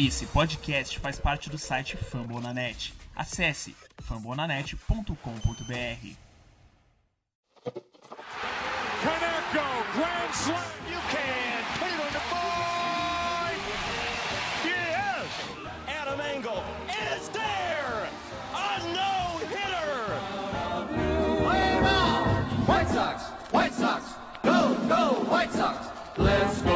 Esse podcast faz parte do site Fambonanet. Acesse fambonanet.com.br. Kaneko, grand slam. You can the board. Yes. Adam Engel is there. A no hitter. Play ball! White Sox! White Sox! Go, go, White Sox! Let's go,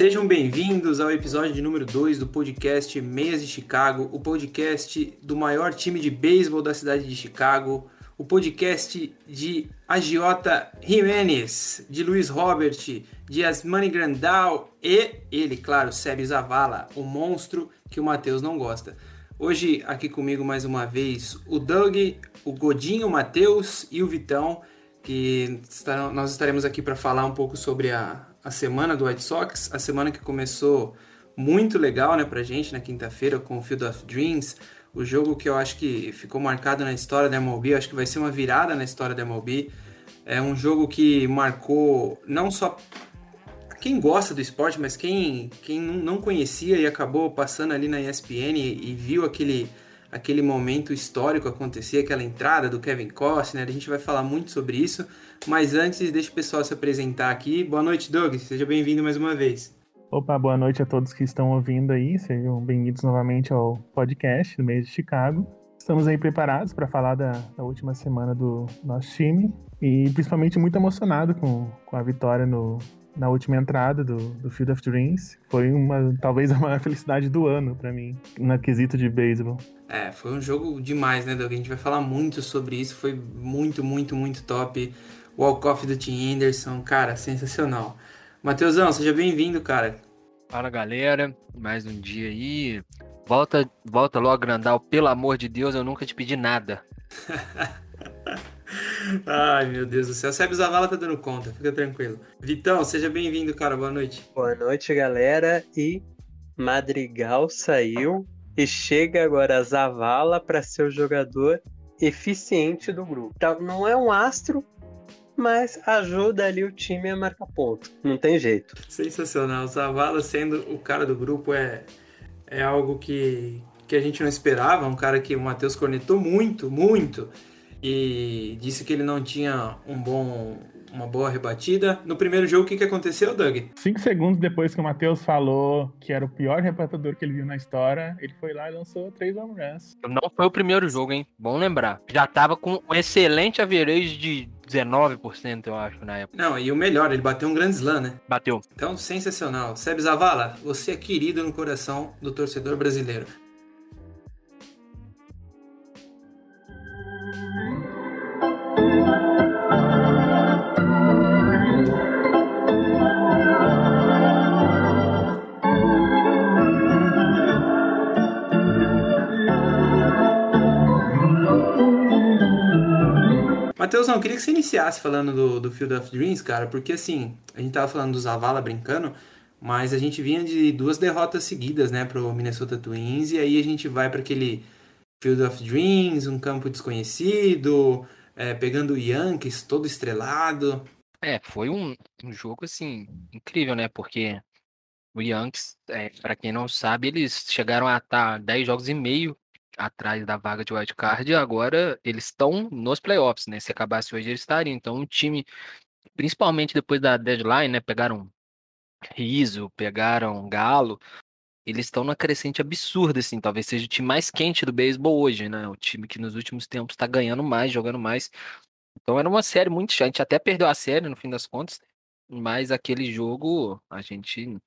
Sejam bem-vindos ao episódio de número 2 do podcast Meias de Chicago, o podcast do maior time de beisebol da cidade de Chicago, o podcast de Agiota Jimenez, de Luiz Robert, de Asmani Grandal e ele, claro, Sérgio Zavala, o monstro que o Matheus não gosta. Hoje aqui comigo mais uma vez o Doug, o Godinho, o Matheus e o Vitão, que estarão- nós estaremos aqui para falar um pouco sobre a, a semana do White Sox, a semana que começou muito legal né, pra gente na quinta-feira com o Field of Dreams, o jogo que eu acho que ficou marcado na história da MLB, eu acho que vai ser uma virada na história da MLB. É um jogo que marcou não só quem gosta do esporte, mas quem, quem não conhecia e acabou passando ali na ESPN e viu aquele, aquele momento histórico acontecer, aquela entrada do Kevin Costner, a gente vai falar muito sobre isso, mas antes deixa o pessoal se apresentar aqui. Boa noite, Doug, seja bem-vindo mais uma vez. Opa, boa noite a todos que estão ouvindo aí. Sejam bem-vindos novamente ao podcast do mês de Chicago. Estamos aí preparados para falar da, da última semana do nosso time e principalmente muito emocionado com, com a vitória no, na última entrada do, do Field of Dreams. Foi uma talvez a maior felicidade do ano para mim, no quesito de beisebol. É, foi um jogo demais, né, Doug? A gente vai falar muito sobre isso, foi muito, muito, muito top. O walk-off do Tim Anderson, cara, sensacional. Matheusão, seja bem-vindo, cara. Fala galera, mais um dia aí. Volta, volta logo, Grandal, pelo amor de Deus, eu nunca te pedi nada. Ai, meu Deus do céu. O Zavala tá dando conta, fica tranquilo. Vitão, seja bem-vindo, cara. Boa noite. Boa noite, galera. E Madrigal saiu e chega agora a Zavala para ser o jogador eficiente do grupo. Tá, Não é um astro, mas ajuda ali o time a marcar ponto. Não tem jeito. Sensacional. O Zavala sendo o cara do grupo é, é algo que, que a gente não esperava. Um cara que o Matheus cornetou muito, muito. E disse que ele não tinha um bom, uma boa rebatida. No primeiro jogo, o que, que aconteceu, Doug? Cinco segundos depois que o Matheus falou que era o pior rebatedor que ele viu na história, ele foi lá e lançou três home runs. Não foi o primeiro jogo, hein? Bom lembrar. Já tava com um excelente average de 19%, eu acho, na época. Não, e o melhor, ele bateu um grande slam, né? Bateu. Então, sensacional. Seb Zavala, você é querido no coração do torcedor brasileiro. Matheusão, eu queria que você iniciasse falando do, do Field of Dreams, cara, porque assim, a gente tava falando do Zavala brincando, mas a gente vinha de duas derrotas seguidas, né, pro Minnesota Twins, e aí a gente vai para aquele Field of Dreams, um campo desconhecido, é, pegando o Yankees todo estrelado. É, foi um, um jogo, assim, incrível, né? Porque o Yankees, é, para quem não sabe, eles chegaram a estar 10 jogos e meio atrás da vaga de wild card e agora eles estão nos playoffs, né? Se acabasse hoje eles estariam. Então, um time, principalmente depois da deadline, né? Pegaram Riso, pegaram Galo, eles estão numa crescente absurda, assim. Talvez seja o time mais quente do beisebol hoje, né? O time que nos últimos tempos está ganhando mais, jogando mais. Então era uma série muito chata. A gente até perdeu a série no fim das contas, mas aquele jogo a gente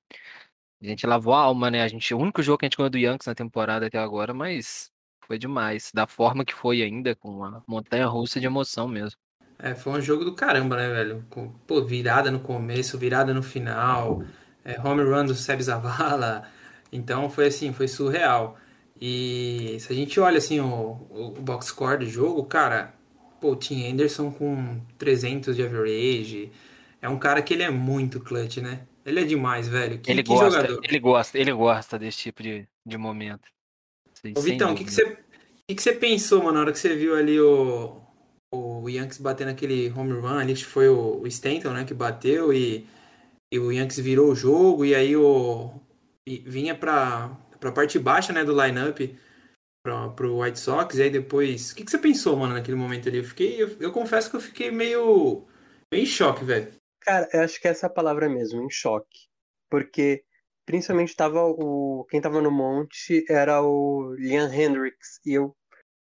a gente lavou a alma, né? A gente, o único jogo que a gente ganhou do Yankees na temporada até agora, mas foi demais. Da forma que foi ainda, com uma montanha russa de emoção mesmo. É, foi um jogo do caramba, né, velho? Com, pô, virada no começo, virada no final, é, home run do Seb Zavala. Então foi assim, foi surreal. E se a gente olha assim o, o box score do jogo, cara, pô, o Tim Anderson com 300 de average, é um cara que ele é muito clutch, né? Ele é demais, velho. Que, ele que gosta, jogador. ele gosta, ele gosta desse tipo de, de momento. Sim, Ô, Vitão, o que, que, você, o que, que você pensou, mano, na hora que você viu ali o, o Yankees batendo aquele home run ali, que foi o, o Stanton, né, que bateu e, e o Yankees virou o jogo e aí o e vinha pra, pra parte baixa, né, do lineup pra, pro White Sox e aí depois... O que, que você pensou, mano, naquele momento ali? Eu fiquei, eu, eu confesso que eu fiquei meio, meio em choque, velho. Cara, eu acho que essa é a palavra mesmo, em choque. Porque principalmente tava o. Quem tava no monte era o Liam Hendricks. E eu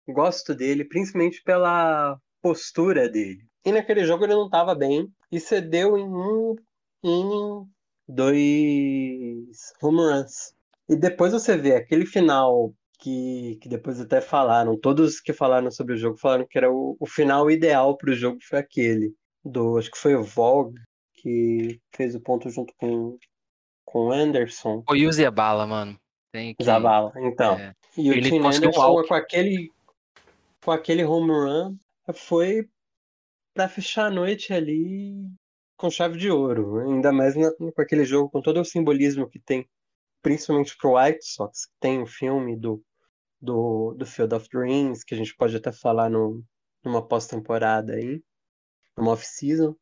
gosto dele, principalmente pela postura dele. E naquele jogo ele não tava bem. E cedeu em um inning dois home runs. E depois você vê aquele final que, que depois até falaram, todos que falaram sobre o jogo falaram que era o, o final ideal pro jogo foi aquele. Do, acho que foi o Vogue que fez o ponto junto com, com o Anderson. O Yuzi é bala, mano. Tem que... Zavala, então. É. E o Ele Tim conseguiu um Anderson walk. com aquele com aquele home run foi pra fechar a noite ali com chave de ouro, ainda mais na- com aquele jogo com todo o simbolismo que tem, principalmente pro White Sox, que tem o filme do do, do Field of Dreams, que a gente pode até falar no, numa pós-temporada aí, numa off-season,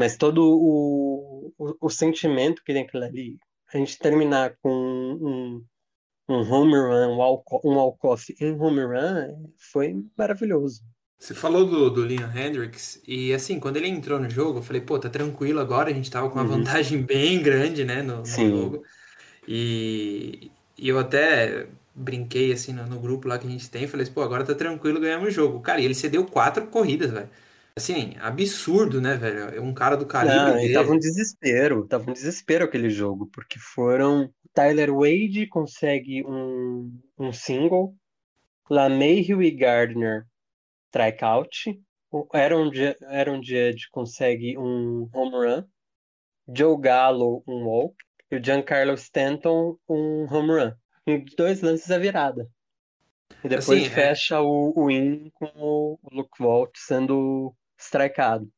mas todo o, o, o sentimento que tem aquilo ali, a gente terminar com um, um home run, um walk- um walk-off em home run, foi maravilhoso. Você falou do, do Liam Hendricks, e assim, quando ele entrou no jogo, eu falei, pô, tá tranquilo agora, a gente tava com uma Uhum. vantagem bem grande, né, no, no jogo. E, e eu até brinquei, assim, no, no grupo lá que a gente tem, falei pô, agora tá tranquilo, ganhamos o jogo. Cara, e ele cedeu quatro corridas, velho. Assim, absurdo, né, velho? Um cara do calibre Não, dele. tava um desespero, tava um desespero aquele jogo, porque foram. Tyler Wade consegue um, um single, LaMahieu e Gardner strikeout, o Aaron, Aaron Judge consegue um home run, Joe Gallo um walk e o Giancarlo Stanton um home run. Em dois lances a virada. E depois Assim, é- fecha o, o in com o Luke Vogt sendo strikeado.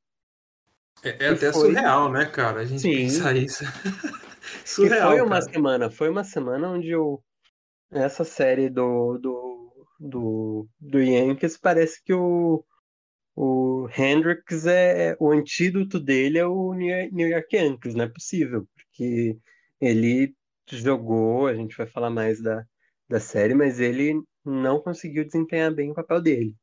É, é E até foi- surreal, né, cara? A gente Sim. pensar isso. E surreal, foi uma cara. semana, foi uma semana onde o, essa série do, do, do, do Yankees parece que o, o Hendricks é o antídoto dele é o New New York Yankees, não é possível, porque ele jogou, a gente vai falar mais da, da série, mas ele não conseguiu desempenhar bem o papel dele.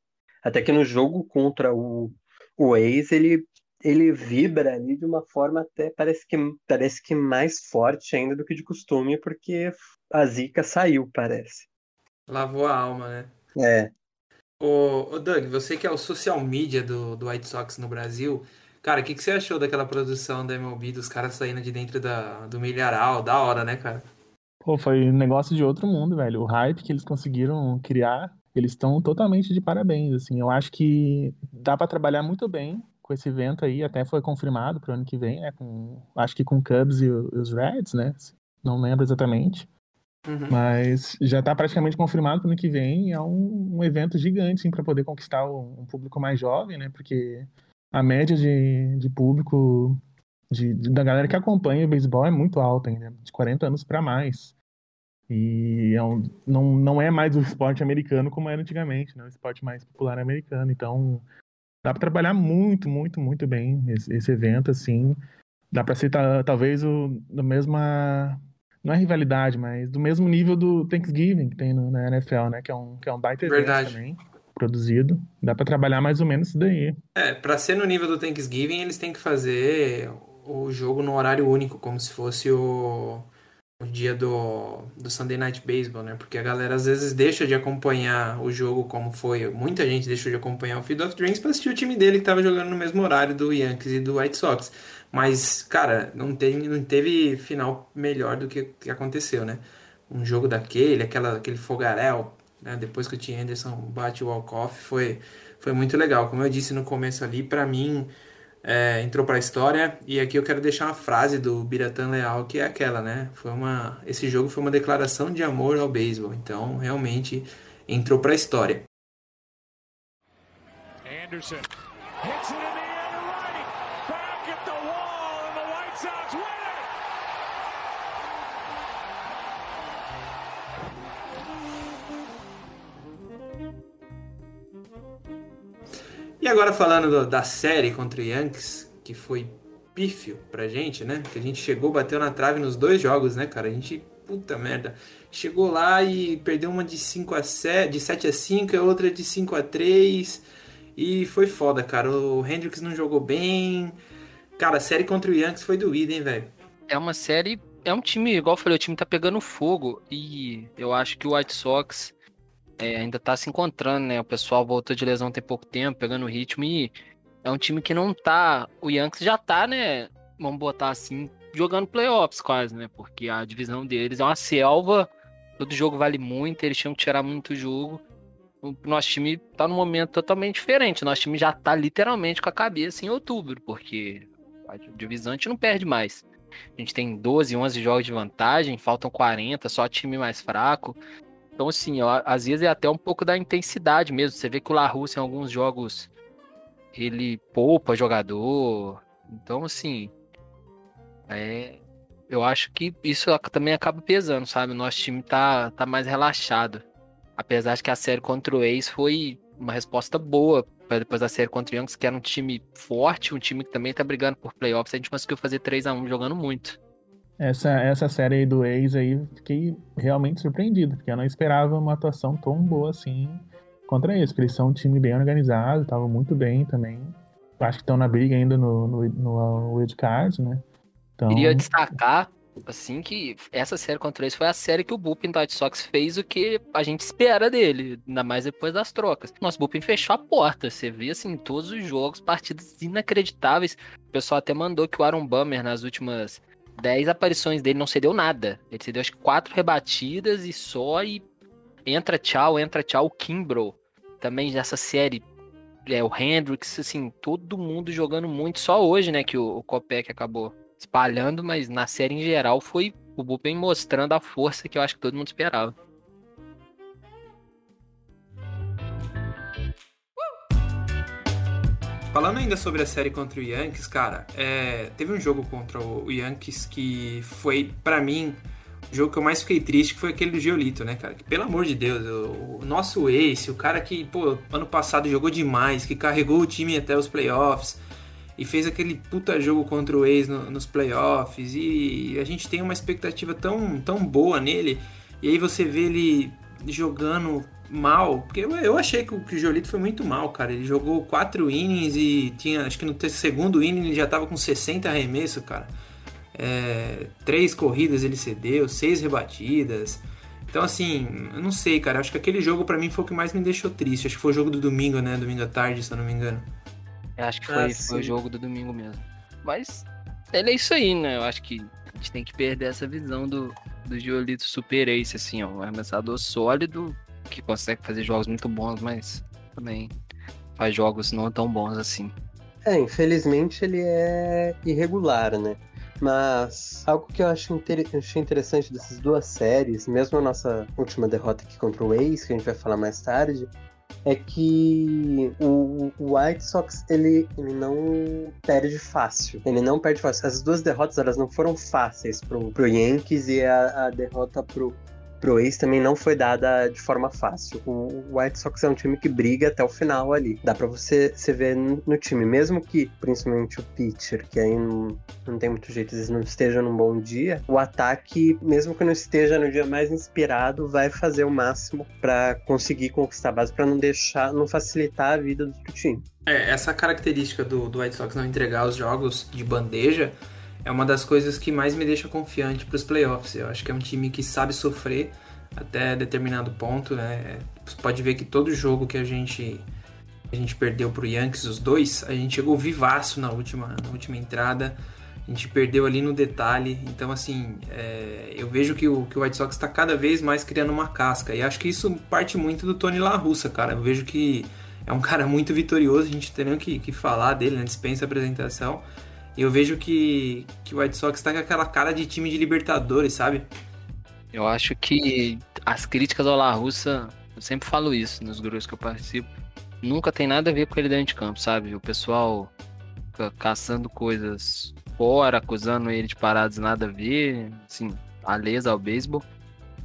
Até que no jogo contra o, o Ace, ele, ele vibra ali de uma forma até parece que, parece que mais forte ainda do que de costume, porque a zica saiu, parece. Lavou a alma, né? É, Ô, ô Doug, você que é o social media do, do White Sox no Brasil, cara, o que, que você achou daquela produção da MLB, dos caras saindo de dentro da, do milharal? Da hora, né, cara? Pô, foi um negócio de outro mundo, velho. O hype que eles conseguiram criar, eles estão totalmente de parabéns, assim. Eu acho que dá pra trabalhar muito bem com esse evento aí, até foi confirmado pro ano que vem, né? Com, acho que com o Cubs e, o- os Reds, né? Não lembro exatamente. Uhum. Mas já tá praticamente confirmado pro ano que vem. É um, um evento gigante, assim, pra poder conquistar o- um público mais jovem, né? Porque a média de, de público de, de- da galera que acompanha o beisebol é muito alta ainda, de 40 anos pra mais. E é um- não, não é mais o esporte americano como era antigamente, né? O esporte mais popular americano. Então, dá pra trabalhar muito, muito, muito bem esse, esse evento, assim. Dá pra ser ta- talvez o da mesma não é rivalidade, mas do mesmo nível do Thanksgiving que tem no- na NFL, né? Que é um, que é um baita Verdade. também, produzido. Dá pra trabalhar mais ou menos isso daí. É, pra ser no nível do Thanksgiving, eles têm que fazer o jogo no horário único, como se fosse o, o dia do, do Sunday Night Baseball, né? Porque a galera às vezes deixa de acompanhar o jogo como foi. Muita gente deixou de acompanhar o Field of Dreams pra assistir o time dele que tava jogando no mesmo horário do Yankees e do White Sox. Mas, cara, não, não teve final melhor do que, que aconteceu, né? Um jogo daquele, aquela, aquele fogaréu, né? Depois que o Tim Anderson bate o walk-off, foi, foi muito legal. Como eu disse no começo ali, pra mim, é, entrou pra história. E aqui eu quero deixar uma frase do Biratan Leal, que é aquela, né? Foi uma, esse jogo foi uma declaração de amor ao beisebol. Então, realmente, entrou pra história. Anderson hits it agora falando do- da série contra o Yankees, que foi pífio pra gente, né? Que a gente chegou, bateu na trave nos dois jogos, né, cara? A gente, puta merda, chegou lá e perdeu uma de 5 a 7, de 7 a 5 e outra de 5 a 3. E foi foda, cara. O Hendricks não jogou bem. Cara, a série contra o Yankees foi doída, hein, velho? É uma série. É um time, igual eu falei, o time tá pegando fogo. E eu acho que o White Sox é, ainda tá se encontrando, né? O pessoal voltou de lesão tem pouco tempo, pegando ritmo. E é um time que não tá. O Yankees já tá, né? Vamos botar assim, jogando playoffs quase, né? Porque a divisão deles é uma selva. Todo jogo vale muito, eles tinham que tirar muito jogo. O nosso time tá num momento totalmente diferente. Nosso time já tá literalmente com a cabeça em outubro, porque a divisão a gente não perde mais. A gente tem 12, 11 jogos de vantagem, faltam 40, só time mais fraco. Então, assim, ó, às vezes é até um pouco da intensidade mesmo. Você vê que o La Russa em alguns jogos ele poupa jogador. Então, assim, é, eu acho que isso também acaba pesando, sabe? O nosso time tá, tá mais relaxado. Apesar de que a série contra o Ace foi uma resposta boa pra depois da série contra o Yankees, que era um time forte, um time que também tá brigando por playoffs. A gente conseguiu fazer 3 a 1 jogando muito. Essa, essa série do ex aí, fiquei realmente surpreendido, porque eu não esperava uma atuação tão boa assim contra eles, porque eles são um time bem organizado, estavam muito bem também. Acho que estão na briga ainda no, no, no Wild Card, né? Então, Queria destacar, assim, que essa série contra eles foi a série que o Bullpen do White Sox fez o que a gente espera dele, ainda mais depois das trocas. Nosso Bullpen fechou a porta, você vê, assim, todos os jogos, partidas inacreditáveis. O pessoal até mandou que o Aaron Bummer, nas últimas 10 aparições dele, não cedeu nada. Ele cedeu, acho que, quatro rebatidas e só, e entra tchau, entra tchau, o Kimbrough. Também nessa série, é, o Hendricks, assim, todo mundo jogando muito. Só hoje, né, que o, o Kopech acabou espalhando, mas na série em geral foi o Bullpen mostrando a força que eu acho que todo mundo esperava. Falando ainda sobre a série contra o Yankees, cara, é, teve um jogo contra o Yankees que foi, pra mim, o jogo que eu mais fiquei triste, que foi aquele do Giolito, né, cara? Que, pelo amor de Deus, o, o nosso ace, o cara que, pô, ano passado jogou demais, que carregou o time até os playoffs e fez aquele puta jogo contra o ex no- nos playoffs e a gente tem uma expectativa tão, tão boa nele e aí você vê ele jogando mal, porque eu, achei que o, que o Jolito foi muito mal, cara. Ele jogou quatro innings e tinha, acho que no segundo inning ele já tava com 60 arremessos, cara. É, três corridas ele cedeu, seis rebatidas. Então, assim, eu não sei, cara. Acho que aquele jogo pra mim foi o que mais me deixou triste. Acho que foi o jogo do domingo, né? Domingo à tarde, se eu não me engano. Eu acho que Ah, foi, foi sim. o jogo do domingo mesmo. Mas ele é isso aí, né? Eu acho que a gente tem que perder essa visão do, do Giolito Super Ace, assim, ó. Um arremessador sólido, que consegue fazer jogos muito bons, mas também faz jogos não tão bons assim. É, infelizmente ele é irregular, né? Mas algo que eu acho inter- achei interessante dessas duas séries, mesmo a nossa última derrota aqui contra o Ace, que a gente vai falar mais tarde, é que o, o White Sox ele, ele não perde fácil. Ele não perde fácil. As duas derrotas elas não foram fáceis pro, pro Yankees e a, a derrota pro, pro Ace também não foi dada de forma fácil. O White Sox é um time que briga até o final ali. Dá pra você, você ver no, time, mesmo que principalmente o pitcher, que aí não, não tem muito jeito, às vezes não esteja num bom dia, o ataque, mesmo que não esteja no dia mais inspirado, vai fazer o máximo pra conseguir conquistar a base, pra não deixar, não facilitar a vida do time. É, essa característica do, do White Sox não entregar os jogos de bandeja é uma das coisas que mais me deixa confiante para os playoffs. Eu acho que é um time que sabe sofrer até determinado ponto, né? Você pode ver que todo jogo que a gente a gente perdeu pro Yankees, os dois, a gente chegou vivaço na última, na última entrada. A gente perdeu ali no detalhe. Então, assim, é, eu vejo que o, que o White Sox está cada vez mais criando uma casca. E acho que isso parte muito do Tony La Russa, cara. Eu vejo que é um cara muito vitorioso, a gente tem nem que, que falar dele, né? Dispensa a apresentação. Eu vejo que, que o White Sox tá com aquela cara de time de Libertadores, sabe? Eu acho que as críticas ao La Russa, eu sempre falo isso nos grupos que eu participo, nunca tem nada a ver com ele dentro de campo, sabe? O pessoal fica caçando coisas fora, acusando ele de paradas nada a ver, assim, alheias ao beisebol,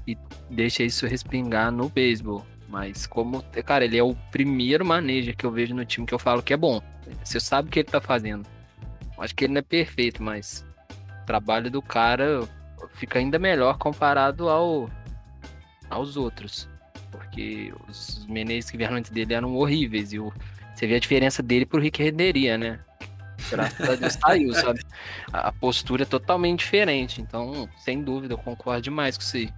e deixa isso respingar no beisebol. Mas como, cara, ele é o primeiro manager que eu vejo no time que eu falo que é bom. Você sabe o que ele tá fazendo. Acho que ele não é perfeito, mas o trabalho do cara fica ainda melhor comparado ao aos outros. Porque os Menezes que vieram antes dele eram horríveis. E o, você vê a diferença dele pro Rick Renderia, né? Graças a Deus saiu, sabe? A postura é totalmente diferente. Então, sem dúvida, eu concordo demais com isso aí.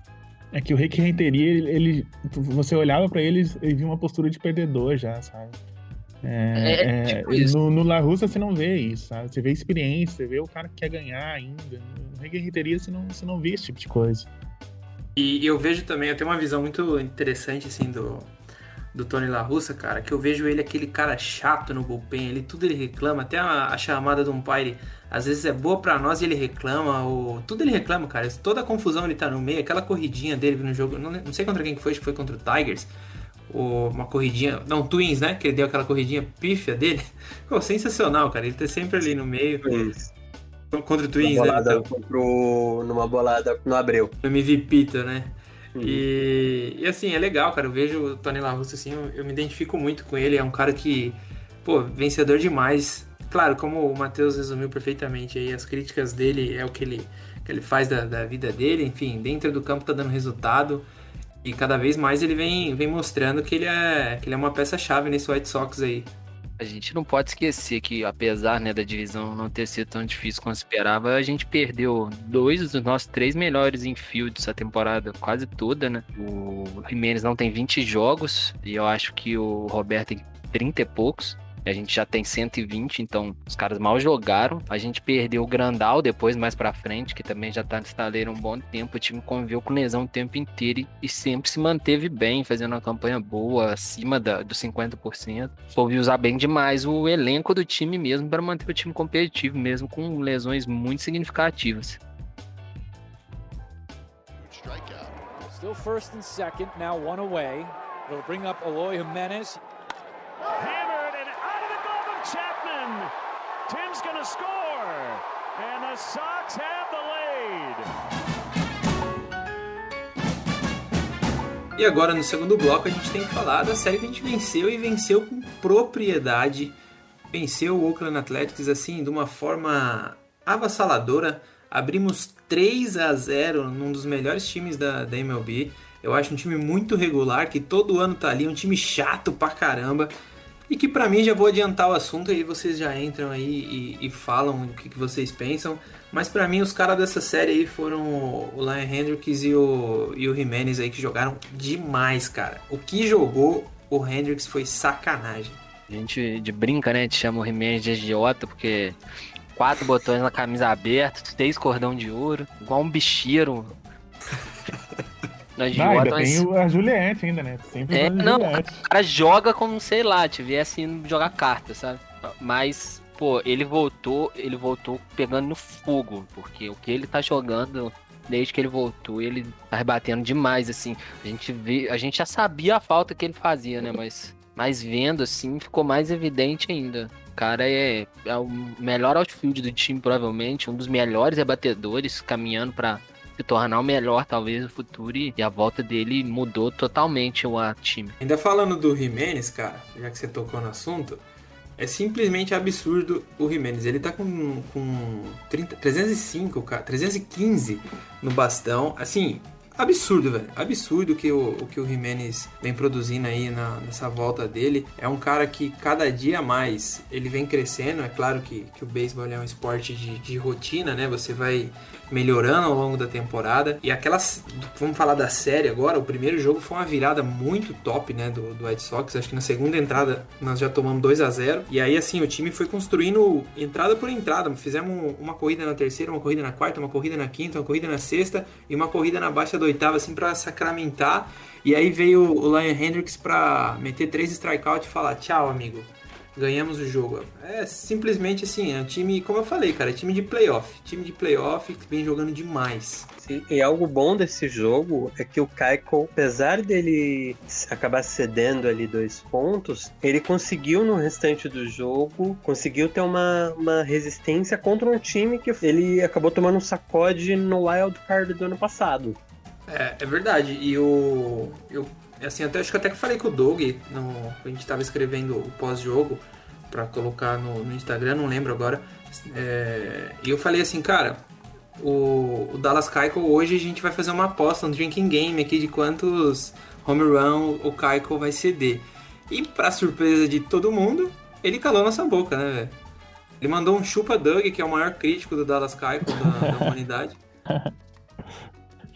É que o Rick Renteria, ele, ele- você olhava pra ele e via uma postura de perdedor já, sabe? É, É, é, tipo no, no La Russa você não vê isso, sabe? Você vê experiência, você vê o cara que quer ganhar ainda. No Rick Renteria você não, você não vê esse tipo de coisa. E eu vejo também, eu tenho uma visão muito interessante, assim, do, do Tony La Russa, cara, que eu vejo ele aquele cara chato no bullpen, ele tudo ele reclama, até a, a chamada do umpire, às vezes é boa pra nós e ele reclama, ou, tudo ele reclama, cara, toda a confusão ele tá no meio, aquela corridinha dele no jogo, não, não sei contra quem que foi, acho que foi contra o Tigers, uma corridinha, não, Twins, né, que ele deu aquela corridinha pífia dele, ficou sensacional, cara, ele tá sempre ali no meio, Twins. contra o Numa Twins, né, bolada, então, contra o- numa bolada no Abreu. no MVP, né, e, e, assim, é legal, cara. Eu vejo o Tony La Russa assim, eu, eu me identifico muito com ele. É um cara que, pô, vencedor demais. Claro, como o Matheus resumiu perfeitamente aí, as críticas dele é o que ele, que ele faz da, da vida dele. Enfim, dentro do campo tá dando resultado. E cada vez mais ele vem, vem mostrando que ele é, que ele é uma peça-chave nesse White Sox aí. A gente não pode esquecer que, apesar né, da divisão não ter sido tão difícil quanto esperava, a gente perdeu dois dos nossos três melhores infields essa temporada, quase toda, né? O Jimenez não tem 20 jogos e eu acho que o Roberto tem 30 e poucos. A gente já tem 120, então os caras mal jogaram. A gente perdeu o Grandal depois, mais pra frente, que também já tá no estaleiro há um bom tempo. O time conviveu com lesão o tempo inteiro e, e sempre se manteve bem, fazendo uma campanha boa, acima da, dos 50%. Soube usar bem demais o elenco do time mesmo para manter o time competitivo, mesmo com lesões muito significativas. Still first and second, now one away. It'll bring up Eloy Jimenez. Hammered and out of the glove of Tim's going to score. And the Sox have the lead. E agora no segundo bloco a gente tem que falar da série que a gente venceu e venceu com propriedade. Venceu o Oakland Athletics assim de uma forma avassaladora. Abrimos 3 a 0 num dos melhores times da, da MLB. Eu acho um time muito regular, que todo ano tá ali, um time chato pra caramba. E que pra mim já vou adiantar o assunto aí vocês já entram aí e, e falam o que, que vocês pensam. Mas pra mim os caras dessa série aí foram o Lion Hendricks e o, e o Jimenez aí que jogaram demais, cara. O que jogou o Hendricks foi sacanagem. A gente de brinca, né? Gente chama o Jimenez de agiota, porque quatro botões na camisa aberta, seis cordão de ouro, igual um bicheiro. Ah, agiota, ainda mas- tem o- a Juliette ainda, né? Sempre É, não, Juliette. o cara joga como, sei lá, tivesse indo jogar carta, sabe? Mas, pô, ele voltou, ele voltou pegando no fogo, porque o que ele tá jogando desde que ele voltou, ele tá rebatendo demais, assim. A gente vê, a gente já sabia a falta que ele fazia, né? Mas, mas vendo, assim, ficou mais evidente ainda. O cara é, é o melhor outfield do time, provavelmente, um dos melhores rebatedores, caminhando pra se tornar o melhor, talvez, no futuro. E a volta dele mudou totalmente o time. Ainda falando do Jimenez, cara, já que você tocou no assunto, é simplesmente absurdo o Jimenez. Ele tá com, com 30, 305, cara, 315 no bastão. Assim, absurdo, velho. Absurdo que o, o que o Jimenez vem produzindo aí na- nessa volta dele. É um cara que cada dia mais ele vem crescendo. É claro que, que o beisebol é um esporte de, de rotina, né? Você vai melhorando ao longo da temporada. E aquelas. Vamos falar da série agora. O primeiro jogo foi uma virada muito top, né? Do, do White Sox. Acho que na segunda entrada nós já tomamos 2 a 0 E aí, assim, o time foi construindo entrada por entrada. Fizemos uma corrida na terceira, uma corrida na quarta, uma corrida na quinta, uma corrida na sexta e uma corrida na baixa da oitava, assim, pra sacramentar. E aí veio o Lion Hendricks pra meter três strikeouts e falar: tchau, amigo ganhamos o jogo. É simplesmente assim, é um time, como eu falei, cara, é time de playoff. Time de playoff que vem jogando demais. Sim, E algo bom desse jogo é que o Kaiko, apesar dele acabar cedendo ali dois pontos, ele conseguiu no restante do jogo, conseguiu ter uma, uma resistência contra um time que ele acabou tomando um sacode no Wild Card do ano passado. É, é verdade. E o. Eu assim, até, acho que até que falei com o Doug, no, a gente tava escrevendo o pós-jogo pra colocar no, no Instagram, não lembro agora. É, e eu falei assim, cara, o, o Dallas Keuchel hoje a gente vai fazer uma aposta, um drinking game aqui de quantos home run o Keuchel vai ceder. E pra surpresa de todo mundo, ele calou nossa boca, né, velho? Ele mandou um chupa Doug, que é o maior crítico do Dallas Keuchel da, da humanidade.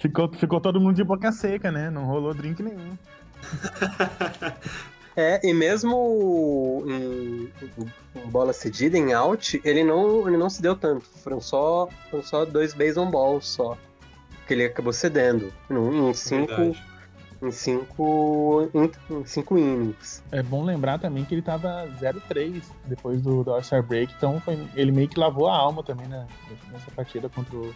Ficou, ficou todo mundo de boca seca, né? Não rolou drink nenhum. É, e mesmo em, em bola cedida, em out, ele não, ele não se deu tanto. Foram só, foram só dois base on balls só. Que ele acabou cedendo. Em, em cinco. Verdade. Em cinco. Em, em cinco innings. É bom lembrar também que ele tava 0-3 depois do, do All-Star Break, então foi, ele meio que lavou a alma também né, nessa partida contra o,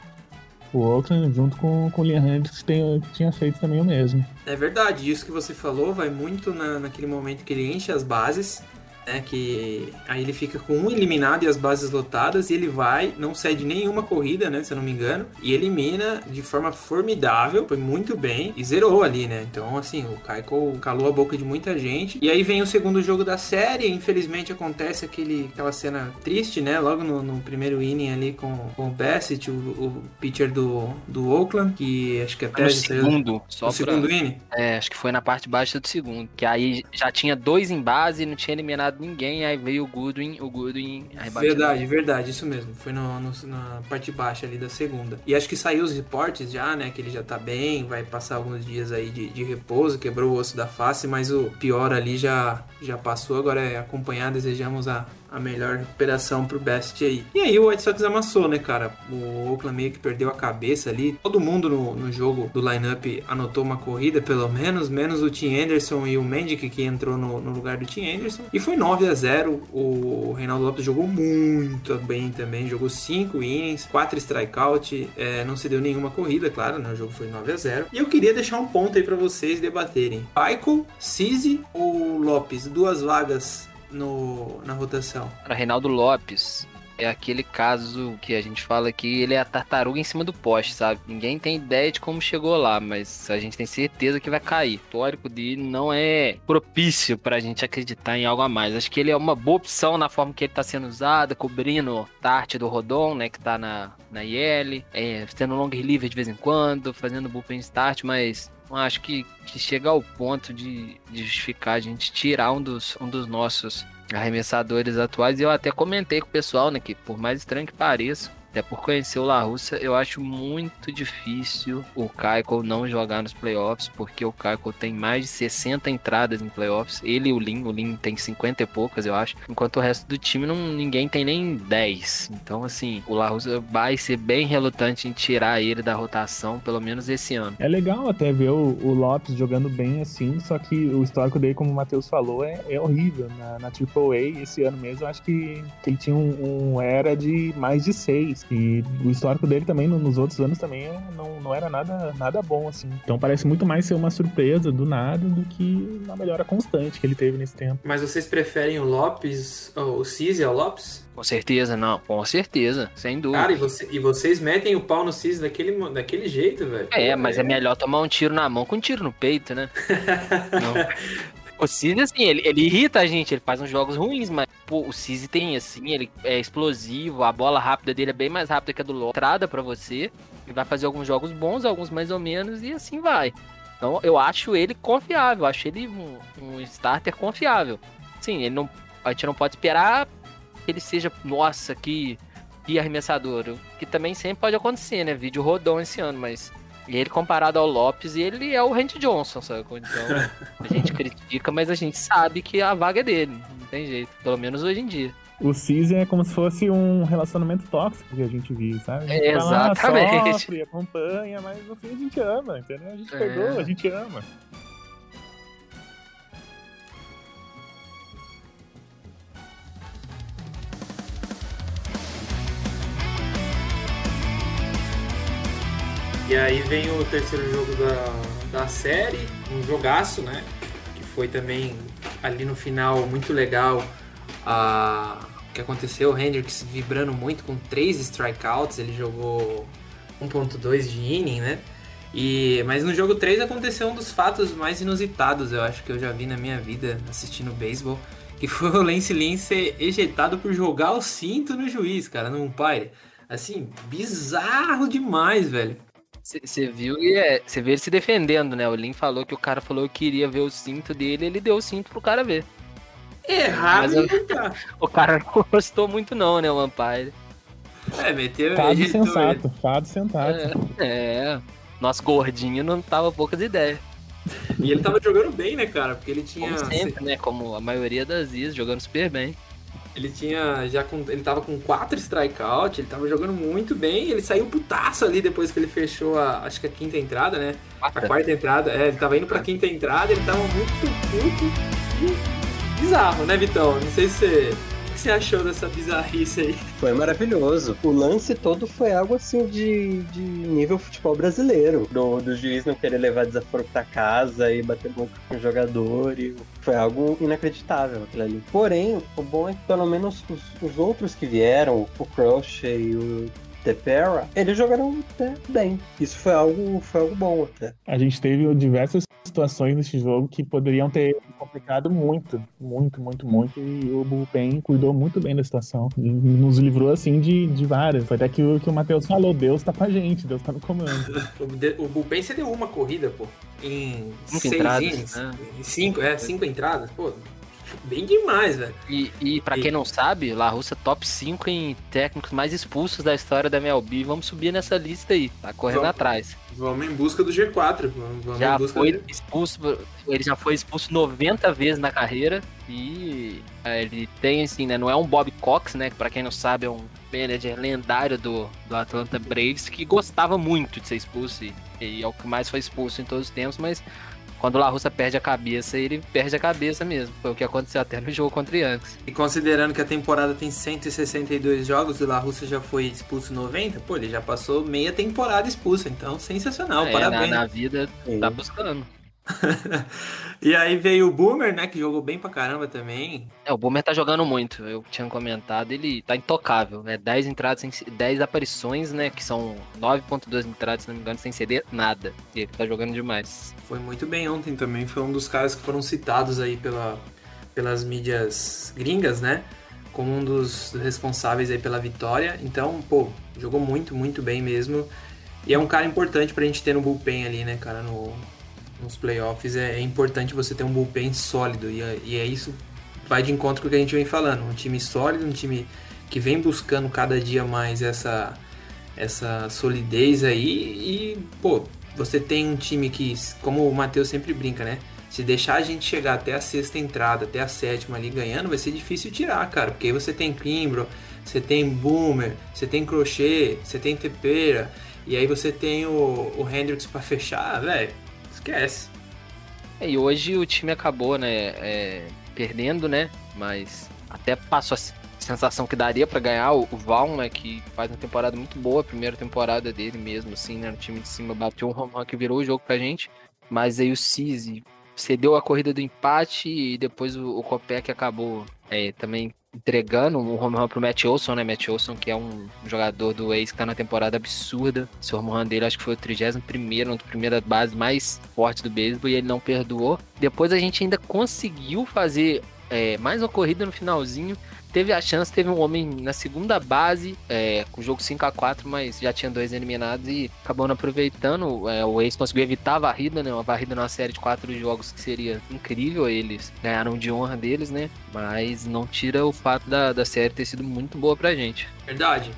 o Oakland, junto com, com o Liam Hendricks, que, tem- tinha feito também o mesmo. É verdade, isso que você falou vai muito na, naquele momento que ele enche as bases, né? Que aí ele fica com um eliminado e as bases lotadas, e ele vai, não cede nenhuma corrida, né? Se eu não me engano, e elimina de forma formidável, foi muito bem, e zerou ali, né? Então, assim, o Kaiko calou a boca de muita gente. E aí vem o segundo jogo da série, infelizmente acontece aquele, aquela cena triste, né? Logo no, no primeiro inning ali com, com o Bassett, o, o pitcher do, do Oakland, que acho que até No saiu- segundo, só no pra- segundo inning. É, acho que foi na parte baixa do segundo. Que aí já tinha dois em base, não tinha eliminado ninguém, aí veio o Goodwin, o Goodwin. Verdade, verdade, isso mesmo. Foi no, no- na parte baixa ali da segunda. E acho que saiu os reportes já, né? Que ele já tá bem, vai passar alguns dias aí de, de repouso, quebrou o osso da face, mas o pior ali já, já passou. Agora é acompanhar, desejamos a, a melhor recuperação pro Best aí. E aí o White Sox amassou, né, cara? O Oakland meio que perdeu a cabeça ali. Todo mundo no, no jogo do lineup anotou uma corrida, pelo menos, menos o Tim Anderson e o Mendick que entrou no, no lugar do Tim Anderson. E foi 9 a 0 O Reinaldo Lopes jogou muito bem também, jogou 5 innings, 4 strikeout, é, não se deu nenhuma corrida, claro, né? O jogo foi 9 a 0 E eu queria deixar um ponto aí pra vocês debaterem. Michael, Cisi ou Lopes? Duas vagas no, na rotação. Para Reinaldo Lopes, é aquele caso que a gente fala que ele é a tartaruga em cima do poste, sabe? Ninguém tem ideia de como chegou lá, mas a gente tem certeza que vai cair. O histórico dele não é propício pra gente acreditar em algo a mais. Acho que ele é uma boa opção na forma que ele tá sendo usado, cobrindo Tarte do Rodon, né, que tá na, na IL, é, tendo long reliever de vez em quando, fazendo bullpen start, mas acho que, que chega ao ponto de, de justificar a gente tirar um dos, um dos nossos arremessadores atuais. E eu até comentei com o pessoal, né, que por mais estranho que pareça, até por conhecer o La Russa, eu acho muito difícil o Keuchel não jogar nos playoffs, porque o Keuchel tem mais de 60 entradas em playoffs. Ele e o Lin, o Lin tem 50 e poucas, eu acho, enquanto o resto do time não ninguém tem nem 10. Então, assim, o La Russa vai ser bem relutante em tirar ele da rotação, pelo menos esse ano. É legal até ver o, o Lopes jogando bem assim, só que o histórico dele, como o Matheus falou, é, é horrível. Na, na AAA, esse ano mesmo, eu acho que, que ele tinha um, um era de mais de seis. E o histórico dele também, no- nos outros anos, também é- não, não era nada, nada bom, assim. Então parece muito mais ser uma surpresa do nada do que uma melhora constante que ele teve nesse tempo. Mas vocês preferem o Lopes, ou o Cisi ao Lopes? Com certeza, não, com certeza, sem dúvida. Cara, e, você- e vocês metem o pau no Cisi daquele, daquele jeito, velho. É, mas é melhor tomar um tiro na mão que um tiro no peito, né? Não. O Cisi, assim, ele, ele irrita a gente, ele faz uns jogos ruins, mas pô, o Cisi tem, assim, ele é explosivo, a bola rápida dele é bem mais rápida que a do Ló. Entrada pra você, ele vai fazer alguns jogos bons, alguns mais ou menos, e assim vai. Então eu acho ele confiável, acho ele um, um starter confiável. Sim, ele não, a gente não pode esperar que ele seja, nossa, que, que arremessador. Que também sempre pode acontecer, né? Vídeo rodão esse ano, mas ele comparado ao Lopes, ele é o Randy Johnson, sabe? Então a gente critica, mas a gente sabe que a vaga é dele. Não tem jeito. Pelo menos hoje em dia. O Season é como se fosse um relacionamento tóxico que a gente viu, sabe? A gente vai lá, exatamente. sofre, acompanha, mas no fim a gente ama, entendeu? A gente É. perdoa, a gente ama. E aí vem o terceiro jogo da, da série, um jogaço, né? Que foi também ali no final muito legal. A, o que aconteceu, o Hendricks vibrando muito com três strikeouts, ele jogou 1.2 de inning, né? E, mas no jogo 3 aconteceu um dos fatos mais inusitados, eu acho que eu já vi na minha vida assistindo beisebol, que foi o Lance Lynn ser ejetado por jogar o cinto no juiz, cara, no umpire. Assim, bizarro demais, velho. Você viu e é, você vê ele se defendendo, né? O Lin falou que o cara falou que queria ver o cinto dele, ele deu o cinto pro cara ver. Errado Mas eu- tá. O cara não gostou muito não, né, o Vampire. É, meteu Fado sensato, fado sensato. É, é. Nosso gordinho não tava poucas ideias. ele. E ele tava jogando bem, né, cara? Porque ele tinha. Como sempre, né? Como a maioria das vezes, jogando super bem. Ele tinha já com, ele tava com quatro strikeouts, ele tava jogando muito bem, ele saiu putaço ali depois que ele fechou a, acho que a quinta entrada, né? A Quarta. entrada, é, ele tava indo pra quinta entrada, ele tava muito puto e bizarro, né, Vitão? Não sei se você, você achou dessa bizarrice aí. Foi maravilhoso. O lance todo foi algo assim de, de nível futebol brasileiro. Do, do juiz não querer levar desaforo pra casa e bater boca com o jogador. E foi algo inacreditável aquilo ali. Porém, o bom é que pelo menos os, os outros que vieram, o Crochet e o Tepera, eles jogaram até bem. Isso foi algo, foi algo bom até. A gente teve diversas situações nesse jogo que poderiam ter complicado muito, muito, muito, muito. E o Bullpen cuidou muito bem da situação. E nos livrou, assim, de, de várias. Foi até que o, que o Matheus falou: Deus tá com a gente, Deus tá no comando. O, o Bullpen você deu uma corrida, pô, em Cinco seis entradas, né? em cinco, é, cinco entradas, pô, bem demais, velho. E, e pra quem não sabe, La Russa top 5 em técnicos mais expulsos da história da MLB. Vamos subir nessa lista aí, tá correndo Vamos. atrás. Vamos em busca do G4, vamos, vamos Já em busca foi do... expulso, ele já foi expulso 90 vezes na carreira e é, ele tem assim, né, não é um Bob Cox, né, que pra quem não sabe é um manager lendário do, do Atlanta Braves que gostava muito de ser expulso e, e é o que mais foi expulso em todos os tempos, mas quando o La Russa perde a cabeça, ele perde a cabeça mesmo. Foi o que aconteceu até no jogo contra o Yankees. E considerando que a temporada tem 162 jogos e o La Russa já foi expulso 90, pô, ele já passou meia temporada expulso, então sensacional, É, parabéns. na, na vida Sim. tá buscando. e aí veio o Boomer, né, que jogou bem pra caramba também. É, o Boomer tá jogando muito. Eu tinha comentado, ele tá intocável, né? 10 entradas, sem, 10 aparições, né? Que são 9.2 entradas, se não me engano, sem ceder nada. E ele tá jogando demais. Foi muito bem ontem também, foi um dos caras que foram citados aí pela, pelas mídias gringas, né? Como um dos responsáveis aí pela vitória. Então, pô, jogou muito, muito bem mesmo. E é um cara importante pra gente ter no bullpen ali, né, cara, no, nos playoffs. É, é importante você ter um bullpen sólido. E é, e é isso vai de encontro com o que a gente vem falando. Um time sólido, um time que vem buscando cada dia mais essa, essa solidez aí. E, pô, você tem um time que, como o Matheus sempre brinca, né? Se deixar a gente chegar até a sexta entrada, até a sétima ali ganhando, vai ser difícil tirar, cara. Porque aí você tem Kimbro, você tem Boomer, você tem Crochê, você tem Tepeira, e aí você tem o, o Hendrix pra fechar, velho. Esquece. É, e hoje o time acabou, né? é, perdendo, né? Mas até passou a sensação que daria pra ganhar o, o Val, né? Que faz uma temporada muito boa, a primeira temporada dele mesmo, assim, né? No time de cima bateu um home run que virou o jogo pra gente. Mas aí o Cisi cedeu a corrida do empate e depois o, o Kopech acabou é, também entregando um home run pro Matt Olson, né? Matt Olson, que é um jogador do ex que tá na temporada absurda. Esse home run dele acho que foi o 31 uma primeira base mais forte do beisebol e ele não perdoou. Depois a gente ainda conseguiu fazer é, mais uma corrida no finalzinho. Teve a chance, teve um homem na segunda base, é, com o jogo 5 a 4 mas já tinha dois eliminados e acabou não aproveitando. É, o ex conseguiu evitar a varrida, né? Uma varrida numa série de quatro jogos que seria incrível. Eles ganharam de honra deles, né? Mas não tira o fato da, da série ter sido muito boa pra gente. Verdade.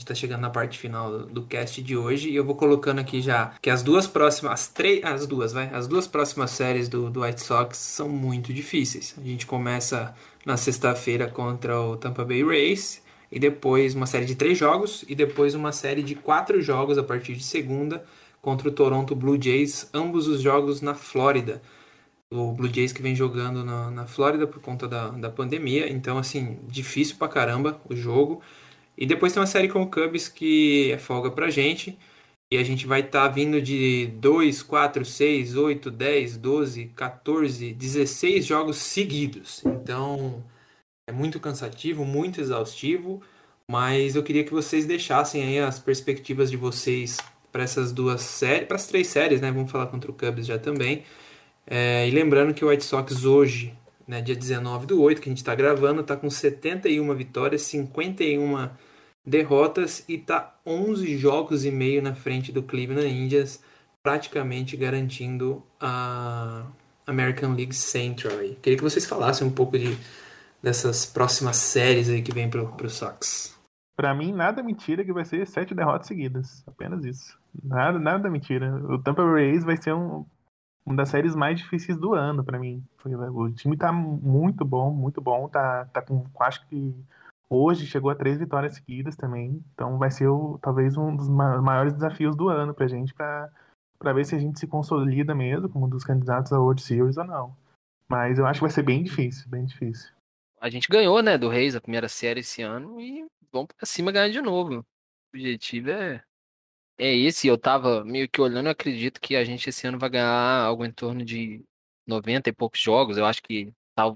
Gente tá chegando na parte final do, do cast de hoje e eu vou colocando aqui já que as duas próximas, as três, as duas, vai, as duas próximas séries do, do White Sox são muito difíceis. A gente começa na sexta-feira contra o Tampa Bay Rays e depois uma série de três jogos e depois uma série de quatro jogos a partir de segunda contra o Toronto Blue Jays, ambos os jogos na Flórida. O Blue Jays que vem jogando na, na Flórida por conta da, da pandemia, então assim, difícil pra caramba o jogo. E depois tem uma série com o Cubs que é folga pra gente. E a gente vai estar vindo de 2, 4, 6, 8, 10, 12, 14, 16 jogos seguidos. Então é muito cansativo, muito exaustivo. Mas eu queria que vocês deixassem aí as perspectivas de vocês para essas duas séries, para as três séries, né? Vamos falar contra o Cubs já também. É, e lembrando que o White Sox hoje, né, dia 19 do 8, que a gente está gravando, está com 71 vitórias, 51 derrotas e está 11 jogos e meio na frente do Cleveland Indians, praticamente garantindo a American League Central. Aí. Queria que vocês falassem um pouco de, dessas próximas séries aí que vem para o Sox. Pra mim, nada mentira que vai ser sete derrotas seguidas. Apenas isso. Nada, nada mentira. O Tampa Bay Rays vai ser um, uma das séries mais difíceis do ano para mim. O time tá muito bom, muito bom. Tá, tá com, acho que hoje chegou a três vitórias seguidas também. Então vai ser o, talvez um dos maiores desafios do ano pra gente para para ver se a gente se consolida mesmo como um dos candidatos à World Series ou não. Mas eu acho que vai ser bem difícil, bem difícil. A gente ganhou, né, do Reis a primeira série esse ano e vamos pra cima ganhar de novo. O objetivo é, é esse. Eu tava meio que olhando, eu acredito que a gente esse ano vai ganhar algo em torno de 90 e poucos jogos. Eu acho que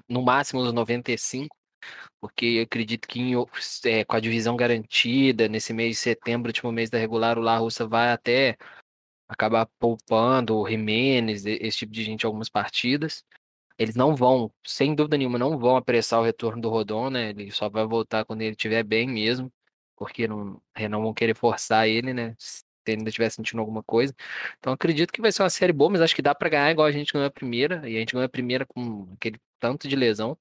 no máximo uns 95, porque acredito que em, é, com a divisão garantida, nesse mês de setembro, último mês da regular, o La Russa vai até acabar poupando o Jimenez, esse tipo de gente, algumas partidas. Eles não vão, sem dúvida nenhuma, não vão apressar o retorno do Rodon, né? Ele só vai voltar quando ele estiver bem mesmo, porque não, não vão querer forçar ele, né? Se ele ainda estiver sentindo alguma coisa. Então acredito que vai ser uma série boa, mas acho que dá para ganhar igual a gente ganhou a primeira, e a gente ganhou a primeira com aquele tanto de lesão.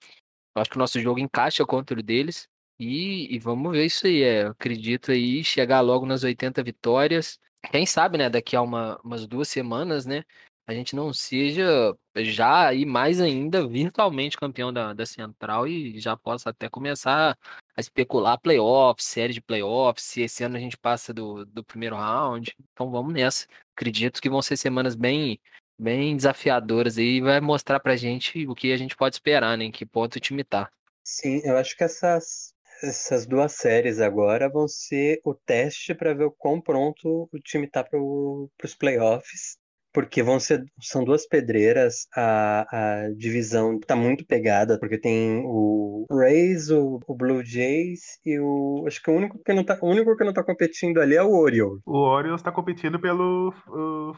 Acho que o nosso jogo encaixa contra o deles. E, e vamos ver isso aí. É, acredito aí chegar logo nas 80 vitórias. Quem sabe, né? Daqui a uma, umas duas semanas, né? a gente não seja já e mais ainda virtualmente campeão da, da Central e já possa até começar a especular playoffs, série de playoffs, se esse ano a gente passa do, do primeiro round. Então vamos nessa. Acredito que vão ser semanas bem bem desafiadoras e vai mostrar pra gente o que a gente pode esperar, né? Em que ponto o time tá. Sim, eu acho que essas, essas duas séries agora vão ser o teste para ver o quão pronto o time tá para os playoffs porque vão ser são duas pedreiras, a, a divisão tá muito pegada, porque tem o Rays, o, o, Blue Jays e o acho que o único que não tá o único que não tá competindo ali é o Orioles. O Orioles tá competindo pelo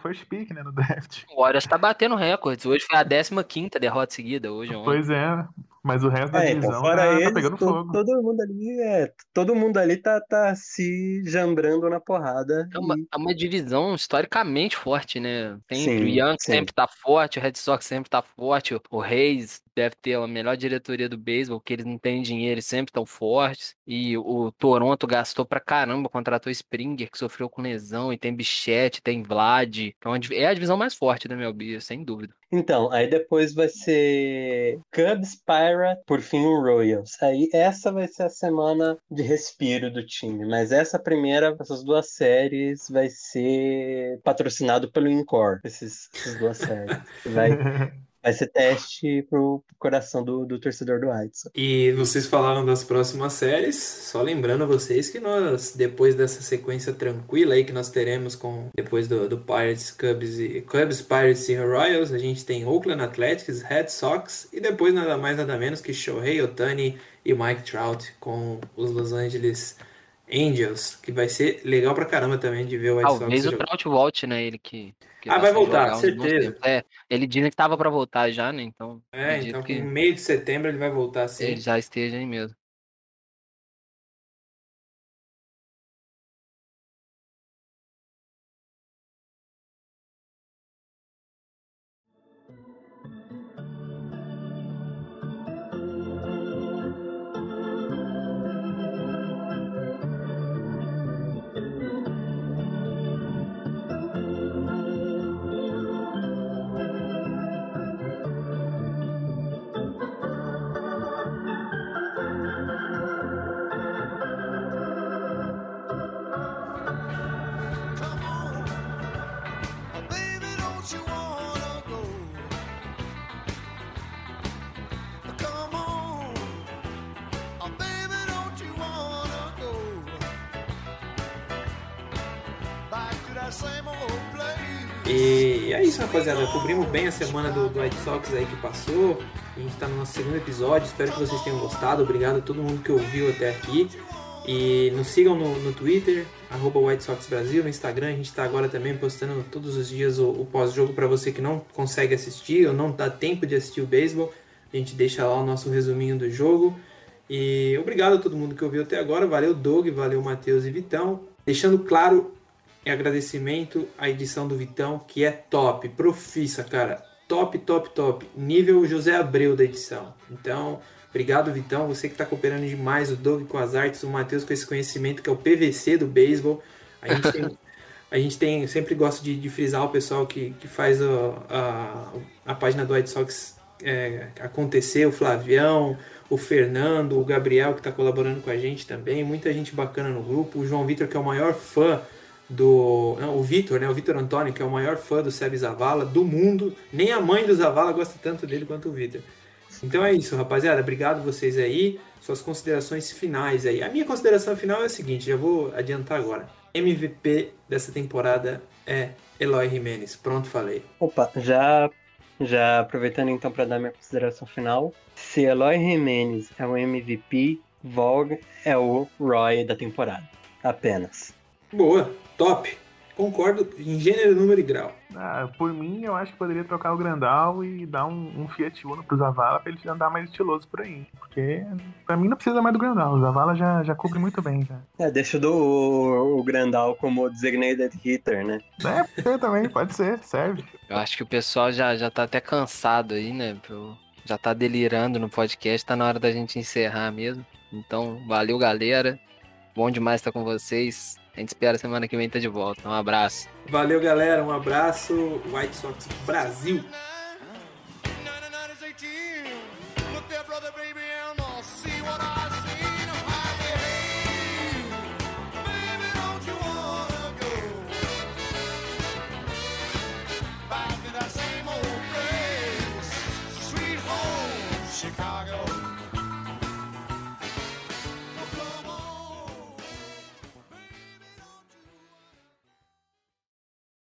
first pick, né, no draft. O Orioles tá batendo recordes. Hoje foi a 15 derrota seguida hoje ontem. Pois é. Mas o resto da é, divisão então, fora tá, eles, tá pegando todo, fogo. Todo mundo ali é, todo mundo ali tá, tá se jambrando na porrada. É uma, e... é uma divisão historicamente forte, né? Tem Sim, o Yankees sempre tá forte, o Red Sox sempre tá forte, o- o Reis deve ter a melhor diretoria do beisebol, que eles não têm dinheiro, eles sempre estão fortes. E o Toronto gastou pra caramba, contratou Springer, que sofreu com lesão, e tem Bichette, tem Vlad. Então é a div- a divisão mais forte da MLB, sem dúvida. Então, aí depois vai ser Cubs, Pirate, por fim o Royals. Aí essa vai ser a semana de respiro do time, mas essa primeira, essas duas séries vai ser patrocinado pelo Incor, esses, essas duas séries. Vai, vai ser teste pro coração do, do torcedor do White Sox. E vocês falaram das próximas séries, só lembrando vocês que nós, depois dessa sequência tranquila aí que nós teremos com depois do, do Pirates, Cubs, e, Cubs, Pirates e Royals, a gente tem Oakland Athletics, Red Sox e depois nada mais nada menos que Shohei Otani e Mike Trout com os Los Angeles Angels, que vai ser legal pra caramba também de ver o White Sox Talvez o jogar. Trout volte, né? Ele que. que Ah, vai sem voltar, certeza. É, ele dizem que tava pra voltar já, né? Então, É, então que no meio de setembro ele vai voltar sim. ele já esteja aí mesmo. Rapaziada. Cobrimos bem a semana do, do White Sox aí que passou. A gente tá no nosso segundo episódio. Espero que vocês tenham gostado. Obrigado a todo mundo que ouviu até aqui. E nos sigam no, no Twitter, arroba White Sox Brasil, no Instagram. A gente está agora também postando todos os dias o, o pós-jogo para você que não consegue assistir ou não dá tempo de assistir o beisebol. A gente deixa lá o nosso resuminho do jogo. E obrigado a todo mundo que ouviu até agora. Valeu, Doug, valeu, Matheus e Vitão. Deixando claro em agradecimento à edição do Vitão, que é top, profissa, cara. Top, top, top. Nível José Abreu da edição. Então, obrigado, Vitão. Você que está cooperando demais, o Doug com as artes, o Matheus com esse conhecimento que é o PVC do beisebol. A gente tem. A gente tem, sempre gosta de, de frisar o pessoal que, que faz a, a, a página do White Sox é, acontecer, o Flavião, o Fernando, o Gabriel que está colaborando com a gente também, muita gente bacana no grupo, o João Vitor que é o maior fã do. Não, o Vitor, né? O Vitor Antônio, que é o maior fã do Seb Zavala do mundo. Nem a mãe do Zavala gosta tanto dele quanto o Vitor. Então é isso, rapaziada. Obrigado vocês aí. Suas considerações finais aí. A minha consideração final é a seguinte, já vou adiantar agora. MVP dessa temporada é Eloy Jimenez. Pronto, falei. Opa, já, já aproveitando então para dar minha consideração final. Se Eloy Jimenez é o MVP, Vogue é o Roy da temporada. Apenas. Boa, top. Concordo em gênero, número e grau. Ah, por mim, eu acho que poderia trocar o Grandal e dar um, um Fiat Uno pro Zavala pra ele andar mais estiloso por aí. Porque pra mim não precisa mais do Grandal. O Zavala já, já cobre muito bem. Já. É, deixa do, o, o Grandal como designated hitter, né? É, pode ser também, pode ser, serve. Eu acho que o pessoal já, já tá até cansado aí, né? pro- Já tá delirando no podcast, tá na hora da gente encerrar mesmo. Então, valeu, galera. Bom demais estar com vocês. A gente espera semana que vem tá de volta. Um abraço. Valeu, galera. Um abraço. White Sox Brasil.